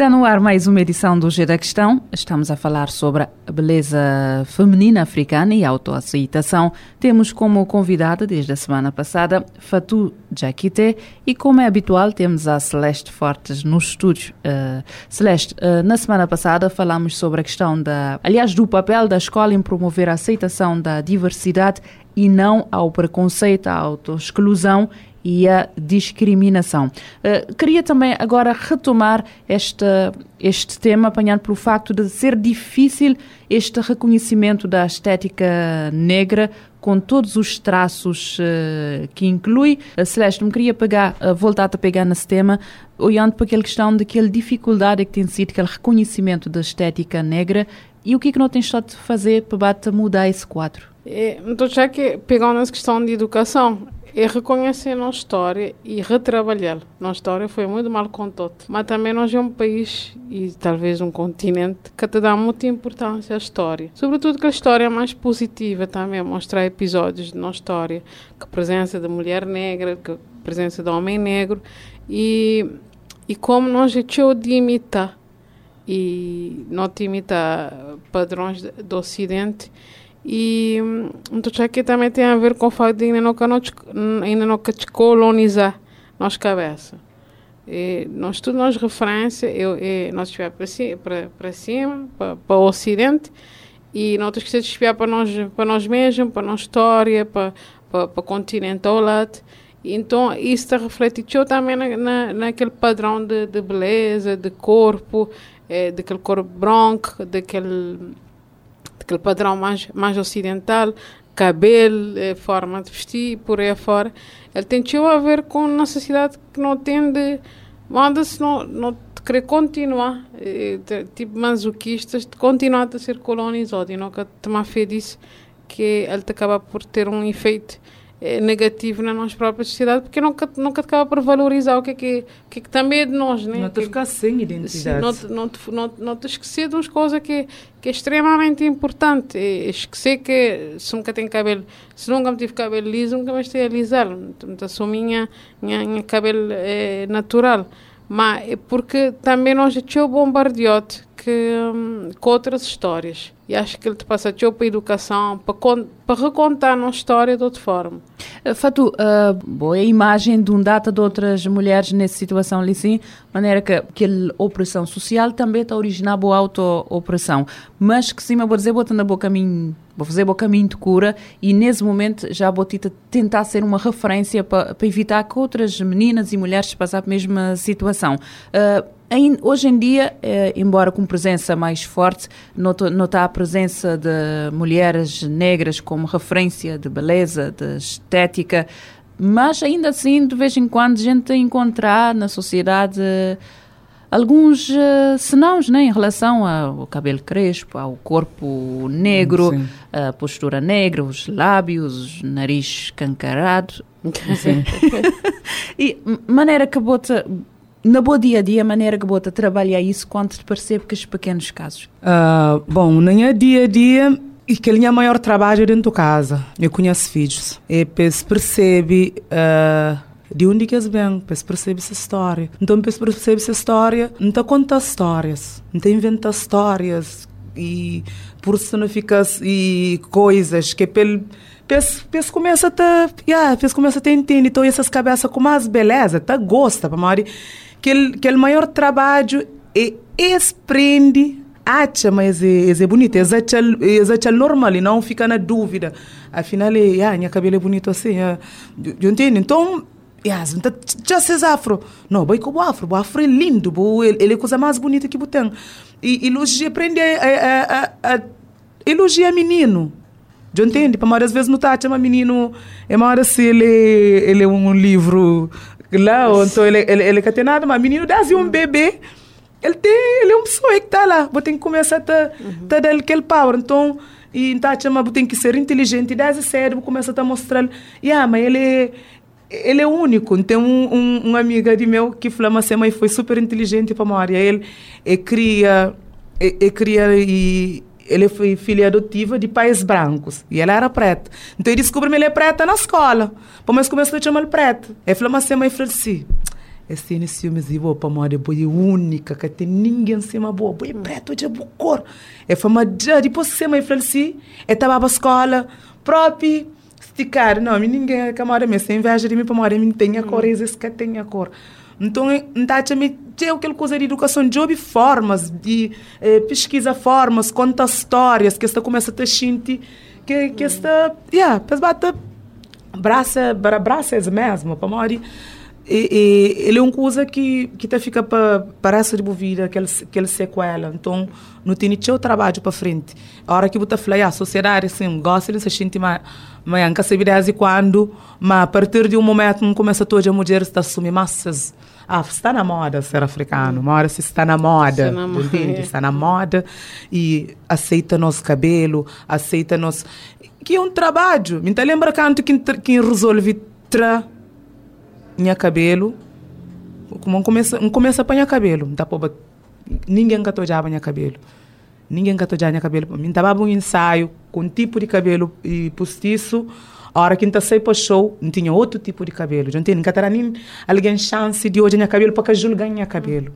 Está no ar mais uma edição do G da Questão. Estamos a falar sobre a beleza feminina africana e autoaceitação. Temos como convidada, desde a semana passada, Fatou Jakite e, como é habitual, temos a Celeste Fortes no estúdio. Uh, Celeste, uh, na semana passada falamos sobre a questão da, aliás, do papel da escola em promover a aceitação da diversidade e não ao preconceito, à autoexclusão e a discriminação. Uh, queria também agora retomar esta, este tema, apanhado pelo facto de ser difícil este reconhecimento da estética negra com todos os traços uh, que inclui. Uh, Celeste, me queria pegar, uh, voltar a pegar nesse tema, olhando para aquela questão daquela dificuldade que tem sido aquele reconhecimento da estética negra e o que é que não tem estado a fazer para mudar esse quadro? É, então já que pegando nessa questão de educação, é reconhecer a nossa história e retrabalhá-la. Nossa história foi muito mal contada, mas também nós é um país e talvez um continente que te dá muita importância à história. Sobretudo que a história é mais positiva também, mostrar episódios de nossa história, que a presença da mulher negra, que a presença do homem negro e, e como nós é de imitar e não te imitar padrões do Ocidente e então aqui também tem a ver com o fato de ainda não, ainda não colonizar nossa cabeça. E nós tudo nós referência, eu, nós estiver para para, cima, para, para o Ocidente, e nós temos que para nós, para nós mesmos, para a nossa história, para, para, para o continente ao lado. Então, isso está refletido também na, na, naquele padrão de, de beleza, de corpo, é, daquele corpo branco, daquele aquele padrão mais, mais ocidental, cabelo, eh, forma de vestir, por aí afora, ele tem a ver com sociedade que não tende, manda-se não, não querer continuar, eh, tipo masoquistas, de continuar a ser colonizado, e que tomar fé disso, que ele acaba por ter um efeito negativo na nossa própria sociedade porque nunca, nunca acaba por valorizar o que é que, que, é que também é de nós. Né? Não te ficar sem identidade. Não, não, te, não, não te esquecer de umas coisas que, que é extremamente importante. É esquecer que se nunca tenho cabelo, se nunca me tive cabelo liso, nunca mais tenho alisá-lo. Então, sou minha, minha, minha cabelo é natural. Mas é porque também nós já o bombardeote que, hum, com outras histórias. E acho que ele te passa para a educação, para, para recontar a nossa história de outra forma. Uh, Fatu, uh, boa imagem de um data de outras mulheres nessa situação ali sim, maneira que aquela opressão social também está originando boa auto-opressão. Mas que sim, vou dizer, vou na boa caminho, vou fazer bom caminho de cura e nesse momento já vou tentar ser uma referência para evitar que outras meninas e mulheres passem a mesma situação. Uh, Hoje em dia, eh, embora com presença mais forte, nota a presença de mulheres negras como referência de beleza, de estética, mas ainda assim, de vez em quando, a gente encontrar na sociedade alguns uh, senãos né, em relação ao cabelo crespo, ao corpo negro, a postura negra, os lábios, o nariz cancarado. e maneira que bota na boa dia a dia, a maneira que bota trabalhar isso quando te percebe que os pequenos casos? Uh, bom, no dia a dia, e que ele é maior trabalho dentro de casa. Eu conheço filhos. E percebe uh, de onde que eles vêm, percebe essa história. Então, percebe essa história, não conta histórias, não inventa histórias e personificas e coisas que pelo pes começa a yeah, começa a entender, então essas cabeças com mais beleza, tá gosta, para maior que ele, que maior trabalho é expreende acha, mas é, é bonito, é acha normal e não fica na dúvida. Afinal, é, ah, minha cabelo é bonito assim, é, eu entendo. Então, yes, já se afro. Não, com o afro, o afro é lindo, ele, ele é a coisa mais bonita que tem. E elogia, aprende a, a, a, a elogia menino. Já entende? Para várias vezes não está, chama menino, é uma hora se ele, ele é um livro lá, então ele, ele, ele quer ter nada, mas menino dá assim um bebê, ele tem, ele é uma pessoa que está lá, você tem que começar a ter, uhum. ter aquele power. Então, e então chama, tem que ser inteligente, e desde cedo começa a mostrar, yeah, mas ele é, ele é único. Tem um, um, uma amiga de meu que falou, mas mãe foi super inteligente para a Ele, ele cria, ele, cria e ele foi filha adotiva de pais brancos e ela era preta. Então ele descobriu que ele é preta na escola. Mas começou a chamar ele preta. Ele falou, mas mãe falou assim, esse ano ciúmes e vou para moda boa única que tem ninguém em cima boa boa preto de boa cor é fama já depois que você me faleci é tava para escola próprio esticar não ninguém é camada me sem inveja de mim para mim tem a cor esse que tem a cor então me tem aquela coisa de educação de job formas de eh, pesquisa formas conta histórias que esta começa a ter que que esta yeah para bater braça braças mesmo para moda e, e, ele é uma coisa que que tá fica para parece de vida aquele aquele sequela. Então não tem nem trabalho para frente. A hora que você fala a sociedade assim gosta de se sentir mais mas nunca se vê quando mas a partir de um momento começa toda a mulher a assumir massas ah, está na moda ser africano, uma hora se está na moda, está na, entende? É. Está na moda e aceita nosso cabelo, aceita nosso... Que é um trabalho. Me lembra canto que, que resolve tra minha cabelo. Como começa, começa a apanhar cabelo. Tá, pô, ninguém gatou já minha cabelo. Ninguém gatou já minha cabelo. Me tava um ensaio com um tipo de cabelo e postiço. A hora que eu saí para show, não tinha outro tipo de cabelo. Não tinha nem alguém chance de hoje minha cabelo para que julgar minha cabelo.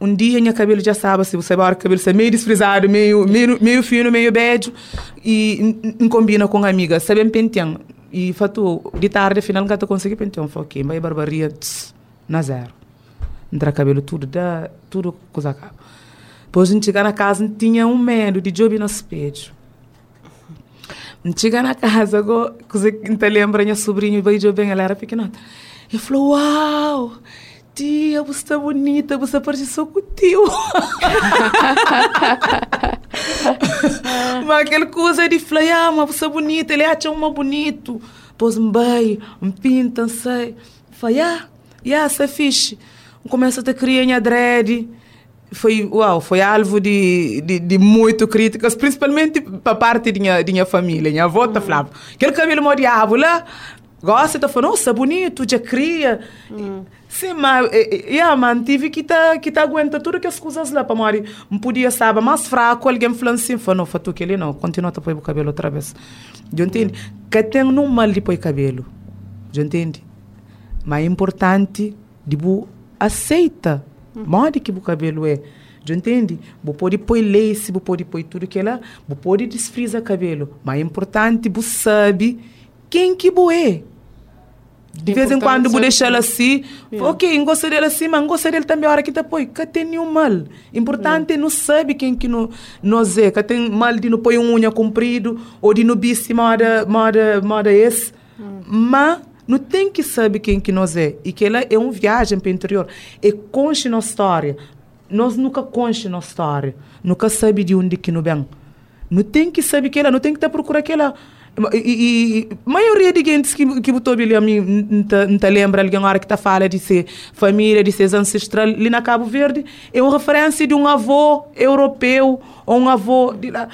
Um dia minha cabelo já sabe, se você vai cabelo é meio desfrisado, meio, meio, meio fino, meio bege e não combina com a amiga. Sabe, penteando e fatu, de tarde, final, nunca consegui pentear um foquinho. Vai barbaria, tss, na zero. Entra cabelo tudo, dá, tudo coisa acaba. Depois a gente chegar na casa, tinha um medo de job no espelho. Chega na casa, coisa que lembra, minha sobrinha veio bem, ela era pequena. E falou: Uau! tia, você está bonita, você parece só com o tio. mas aquela coisa de falar, ah, mas você é bonita, ele acha uma bonito. Pôs um bem, um pinta, sei. Falei, ah, yeah, você é fixe. Começa a ter criança dread. Foi, uau, foi alvo de, de, de muito críticas, principalmente para parte da minha, minha família. Minha avó tá falava, aquele cabelo modiavo lá, gosta, tá falando, nossa, bonito, já cria. Hum. Sim, mas yeah, man, tive que tá, que tá aguenta tudo que as coisas lá para morrer. Não podia saber mais fraco, alguém falando assim, falou, não, fatu que ele não, continua a pôr o cabelo outra vez. Eu entendo. Que tem um mal de pôr cabelo. Eu entendo. Mas é importante de bu aceita. Morde que o cabelo é. Eu entende? Você pode pôr lace, você pode pôr tudo que lá, você pode desfrizar cabelo. Mas é importante você sabe quem que você é. De vez em quando vou deixar ela assim. Yeah. Ok, gosto dele assim, mas gosto dele também a hora que depois. Que tem nenhum mal. Importante yeah. não sabe quem que não, nós é. Que tem mal de não pôr unha comprido ou de não bici moda, moda, moda esse. Mm. Mas não tem que saber quem que nós é. E que ela é uma viagem para o interior. É conche na história. Nós nunca conche na história. Nunca sabe de onde que não vem. Não tem que saber que ela, não tem que estar procurando aquela e, a maioria de gente que, que botou ali a mim não lembra alguém hora que está fala de ser família, de ser ancestral ali na Cabo Verde, é uma referência de um avô europeu ou um avô de lá.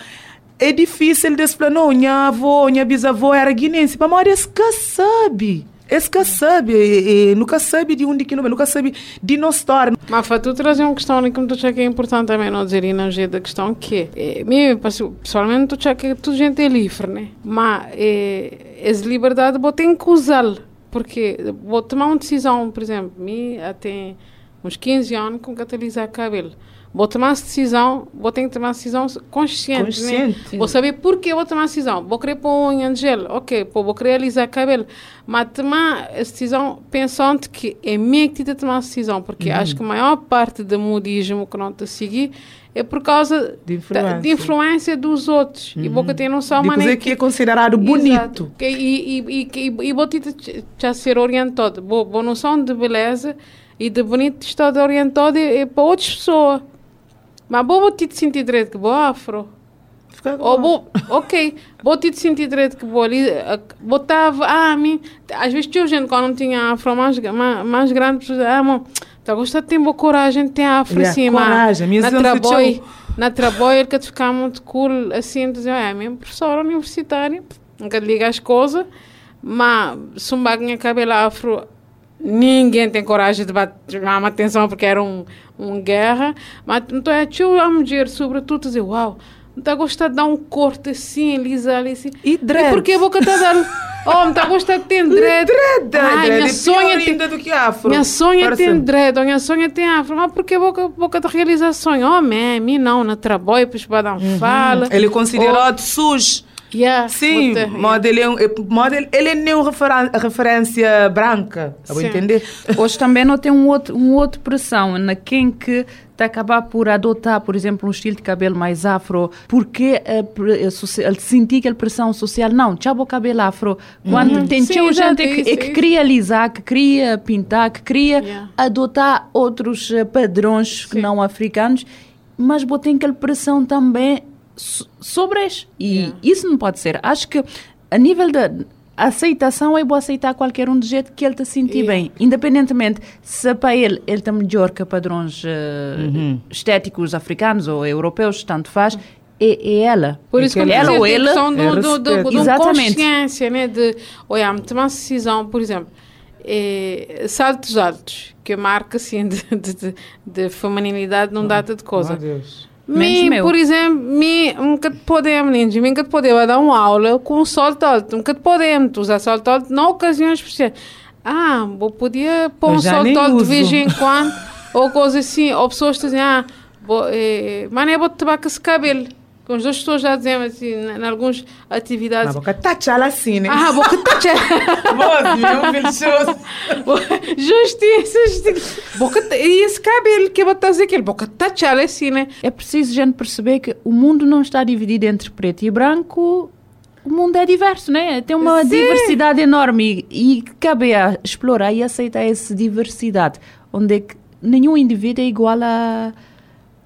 É difícil de explicar, não, minha avó, minha bisavó era guinense, mas a maioria que sabe. Esse que sabe, e, e, nunca sabe de onde que não nunca sabe de nossa história. Mas tu trazer uma questão que tu acha que é importante também não dizer na da questão que é, mim, pessoalmente, tu acha que tudo gente é livre, né? Mas é, essa liberdade você tem que usá-la. Porque vou tomar uma decisão, por exemplo, mim até uns 15 anos com catalisar cabelo vou tomar essa decisão, vou ter que tomar uma decisão consciente. Né? Consciente. Né? Vou saber por que vou tomar a decisão. Vou querer pôr unha de gel, ok, pô, vou querer alisar cabelo. Mas tomar essa decisão pensando que é minha que te tomar a decisão, porque uhum. acho que a maior parte do modismo que não te seguir é por causa de influência, da, de influência dos outros. Uhum. E vou ter noção de maneira que, que é considerado bonito. Que, e, e, e, e, vou ter já ser orientado. Boa, boa noção de beleza e de bonito estar orientado é, é para outras pessoas. Mas vou te sentir direito que vou afro. Ou vou, ok, vou te sentir direito que vou ali, botava, ah, mim, às vezes tinha gente quando não tinha afro mais, mais, mais grande, ah, mano, Tá gostando de ter boa coragem, tem afro Yeah, assim, coragem, minha na trabalho, na trabalho ele que ficar muito cool, assim, dizer, é, minha professora universitária, nunca liga as coisas, mas se um baguinha cabelo afro, ninguém tem coragem de chamar atenção porque era um, um guerra, mas então é tio a mulher, sobretudo, dizer, uau, não tá gostando de dar um corte assim, lisa ali, assim. E dread. porque a boca tá dando, oh, não tá gostando de ter dread. Dread, Ai, dread. minha É sonha tem- do que afro. minha sonha Parece- tem dread, minha sonha tem afro. Mas porque boca, boca de realização? Oh, man, mim não, na trabalho, depois para dar um fala. Ele considerou de sujo. Yeah, Sim, bota- modo ele, é é- modo ele, ele é nem referência branca. Sim. entender? Hoje também não tem um outro, um outro pressão na quem que está a acabar por adotar, por exemplo, um estilo de cabelo mais afro, porque a, a soci- a sentir aquela pressão social, não, tchau o cabelo afro. Quando tem Sim, tchau gente é que, é que queria alisar, que queria pintar, que queria Yeah. adotar outros eh, padrões que Sim. não africanos, mas botem aquela pressão também so- sobre eles. E Yeah. isso não pode ser. Acho que a nível da aceitação é bom aceitar qualquer um do jeito que ele te sentir Yeah. bem, independentemente se para ele ele está melhor que padrões eh, Uhum. estéticos africanos ou europeus, tanto faz, é, é ela. Por isso que eu ela ou ele questão do, é do, do, do, de Exatamente. consciência, né? De, olha, me tomar uma decisão, por exemplo, eh, saltos altos, que marca assim de, de, de, de feminilidade não data de coisa. Meu Deus. Meu. por exemplo, nunca te podemos, meninos, nunca podemos dar uma aula com um alto. Nunca te podemos usar salto alto na ocasiões especiais. Ah, vou podia pôr Eu um alto de vez em quando, ou coisa assim, ou pessoas que dizem, ah, vou, eh, mas nem vou com esse cabelo. Com as duas pessoas já dizem assim, em algumas atividades. boca tá tchala assim, né? Ah, que meu filho show. Justiça, justiça. Boca, e esse cabelo que eu vou dizer aquele, boca tachar assim, né? É preciso a gente perceber que o mundo não está dividido entre preto e branco. O mundo é diverso, né? Tem uma Sim. diversidade enorme e, e cabe a explorar e aceitar essa diversidade, onde é que nenhum indivíduo é igual a,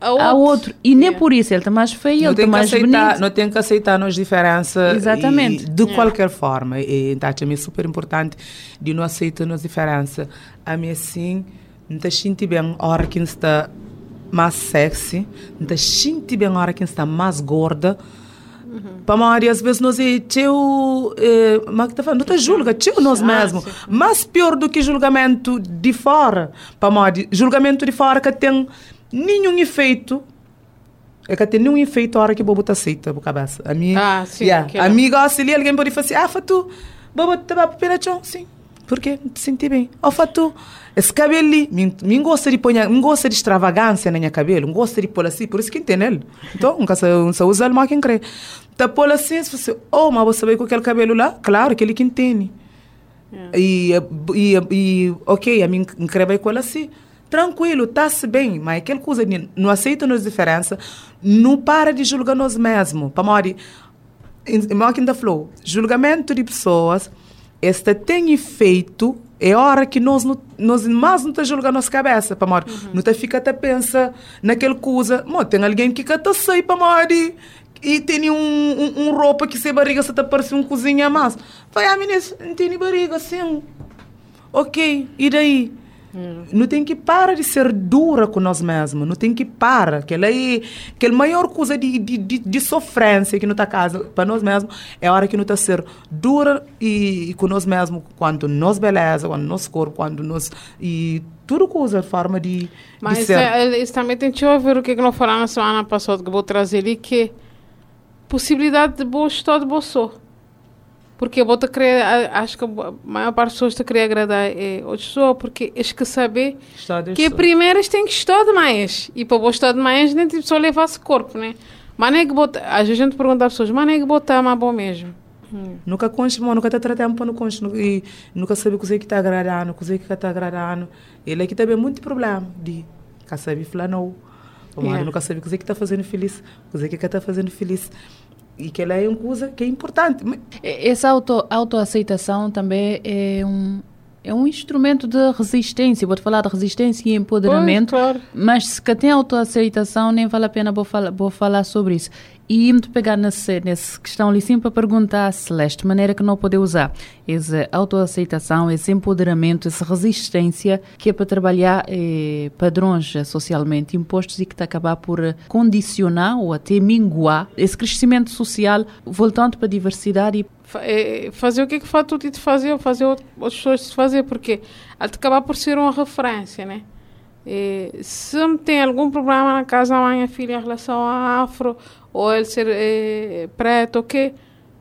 a outro. E nem Yeah. por isso ele está mais feio, Não ele está tem, que mais aceitar, bonito. não tem que aceitar as diferenças. Exatamente. e de Yeah. qualquer forma. E, então, é super importante de não aceitar as diferenças. A mim, assim, não te sente bem a hora que está mais sexy, não te sente bem a hora que está mais gorda. Para a maioria, às vezes, nós é teu. É, mas que tá falando, não te julga, teu nós mesmo. Mais pior do que julgamento de fora. Para a maioria, julgamento de fora que tem nenhum efeito. É que tem nenhum efeito a hora que o bobo te aceita a cabeça. A minha, Ah, sim, yeah, a gosta ali, alguém pode falar assim: ah, Fatu, bobo vai para chão? Sim. Por quê? Te senti bem. Oh, Fatu, esse cabelo ali, me gosta de pôr, me gosta de extravagância na minha cabelo, me gosta de pôr assim, por isso que tem ele. Então, nunca se, se usa ele, mas quem crê. Tá pôr assim, se você, oh, mas você vai com aquele cabelo lá? Claro, aquele que tem. E, e, e, ok, a mim incrível com ela assim. Tranquilo, está-se bem, mas aquela coisa de não aceita as diferenças, não para de julgar nós mesmos. Para igual que ainda falou, julgamento de pessoas, este tem efeito, é hora que nós, nós mais não está julgando nossa cabeça, para morrer. Não está fica até pensa naquela coisa, tem alguém que cata sei para morrer e tem um, um, um roupa que se barriga se está parecendo um cozinha mais. Vai, ah, menina, não tem barriga assim. Ok, e daí? Não tem que parar de ser dura com nós mesmos. Não tem que parar. Aquela aí, aquela maior coisa de, de, de, de sofrência que não está casa para nós mesmos é a hora que não está ser dura e, e com nós mesmos quanto nós beleza, quando nosso corpo, quando nós e tudo coisa forma de, de Mas ser. é, isso também tem que ouvir o que, que nós falamos na semana passada, que vou trazer ali, que é possibilidade de boa história de boa só. Porque eu vou te querer, acho que a maior parte das pessoas te querer agradar é outra pessoa, porque eles que saber Está de que primeiro têm que estar demais. E para gostar demais, nem tipo só levar esse corpo, né? Mas não é que botar, às vezes a gente pergunta às pessoas, mas não é que botar mas bom mesmo. Nunca conte, mano, nunca está tratando para não conte, nu- e nunca sabe o que é que está agradando, o que é que está agradando. Ele aqui também muito problema de nunca sabe falar não. O Yeah. nunca sabe o que é que está fazendo feliz, o que é que está fazendo feliz. E que ela é uma coisa que é importante. Essa auto, autoaceitação também é um, é um instrumento de resistência. Vou-te falar de resistência e empoderamento. Pois, claro. Mas se que tem autoaceitação, nem vale a pena vou falar, vou falar sobre isso. E me pegar nessa nesse questão ali sim para perguntar, Celeste, maneira que não pode usar essa autoaceitação, esse empoderamento, essa resistência que é para trabalhar eh, padrões socialmente impostos e que está a acabar por condicionar ou até minguar esse crescimento social, voltando para a diversidade e fazer o que é que faz tudo fazer, fazer outras pessoas de fazer, porque acabar por ser uma referência, né? E, se tem algum problema na casa da minha filha em relação a afro, ou ele ser é, preto, ok?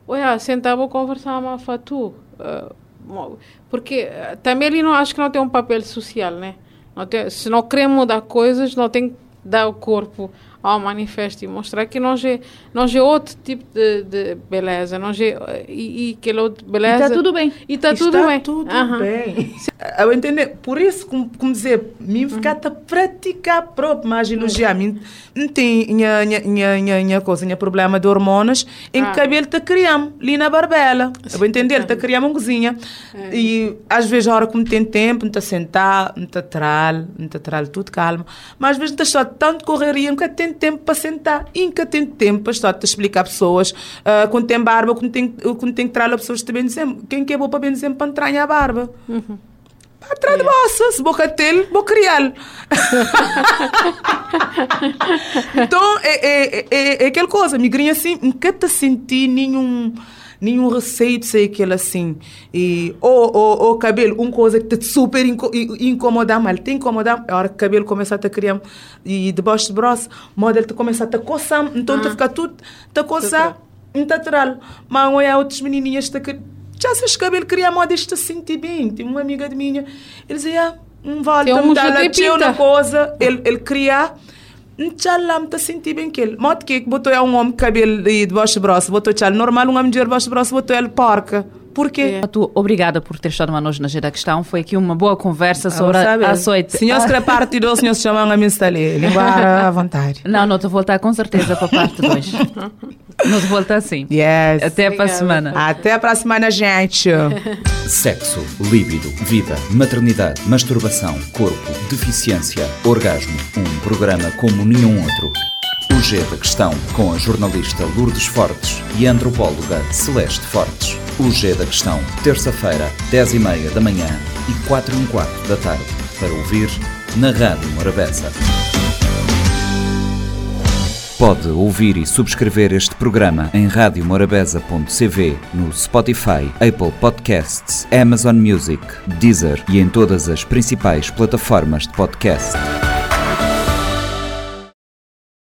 Olha, sentava e conversar com a Fatu. Uh, porque também ele não acho que não tem um papel social, né? Não tem, se não quer mudar coisas, não tem que dar o corpo ao manifesto e mostrar que nós é, nós é outro tipo de, de beleza, nós é, e, e aquele outro beleza. E está tudo bem. E está tudo bem. tudo uhum. bem. Eu entender, por isso, como, como dizer, mim ficar uhum. a praticar próprio, mas elogiar, mim não tem minha, minha, minha, minha coisa, minha problema de hormonas, em que ah. cabelo está criando, ali na barbela. Eu vou entender, está criando uma cozinha. É. E às vezes, a hora que não tem tempo, não está sentar, não está tral, não está tral, tudo calmo. Mas às vezes está só tanto correria, nunca tem tempo para sentar, nunca tem tempo para estar a explicar a pessoas, uh, quando tem barba, quando tem, quando tem que a pessoas também dizer quem que é bom para bem dizer para entrar a barba. Uhum. Atrás de você, se boca dele, vou criar. então, é, é, é, é aquela coisa, migrinha assim, nunca te senti nenhum nenhum receio de ser aquele assim. E, ou, ou, ou cabelo, uma coisa que te super inco incomoda, mas te incomoda, a hora que o cabelo começa a te criar e debaixo do braço, o modelo te começa a te coçar, então ah. te fica tudo, te coçar, natural. Mas olha, outras menininhas te já se os cabelo queria moda isto se sentir bem. Tem uma amiga de minha, ele dizia, um vale, um tinha uma coisa, ele, ele queria Nchala me sentir bem que ele. Modo que botou é um homem cabelo de debaixo do braço, botou tchal normal, um homem de debaixo do braço, botou ele porca. Por quê? É. Tu, obrigada por ter estado hoje na da questão. Foi aqui uma boa conversa sobre ah, a açoite. Senhor que parte 2, senhor se chama a mim ali. Linguar à vontade. Não, não te voltar com certeza para a parte 2. Não te volta assim. Yes. Até para a semana. Até para a semana, gente. Sexo, líbido, vida, maternidade, masturbação, corpo, deficiência, orgasmo. Um programa como nenhum outro. O G da Questão, com a jornalista Lourdes Fortes e a antropóloga Celeste Fortes. O G da Questão, terça-feira, 10 e meia da manhã e 4 e um quarto da tarde. Para ouvir na Rádio Morabeza. Pode ouvir e subscrever este programa em radiomorabeza.cv, no Spotify, Apple Podcasts, Amazon Music, Deezer e em todas as principais plataformas de podcast.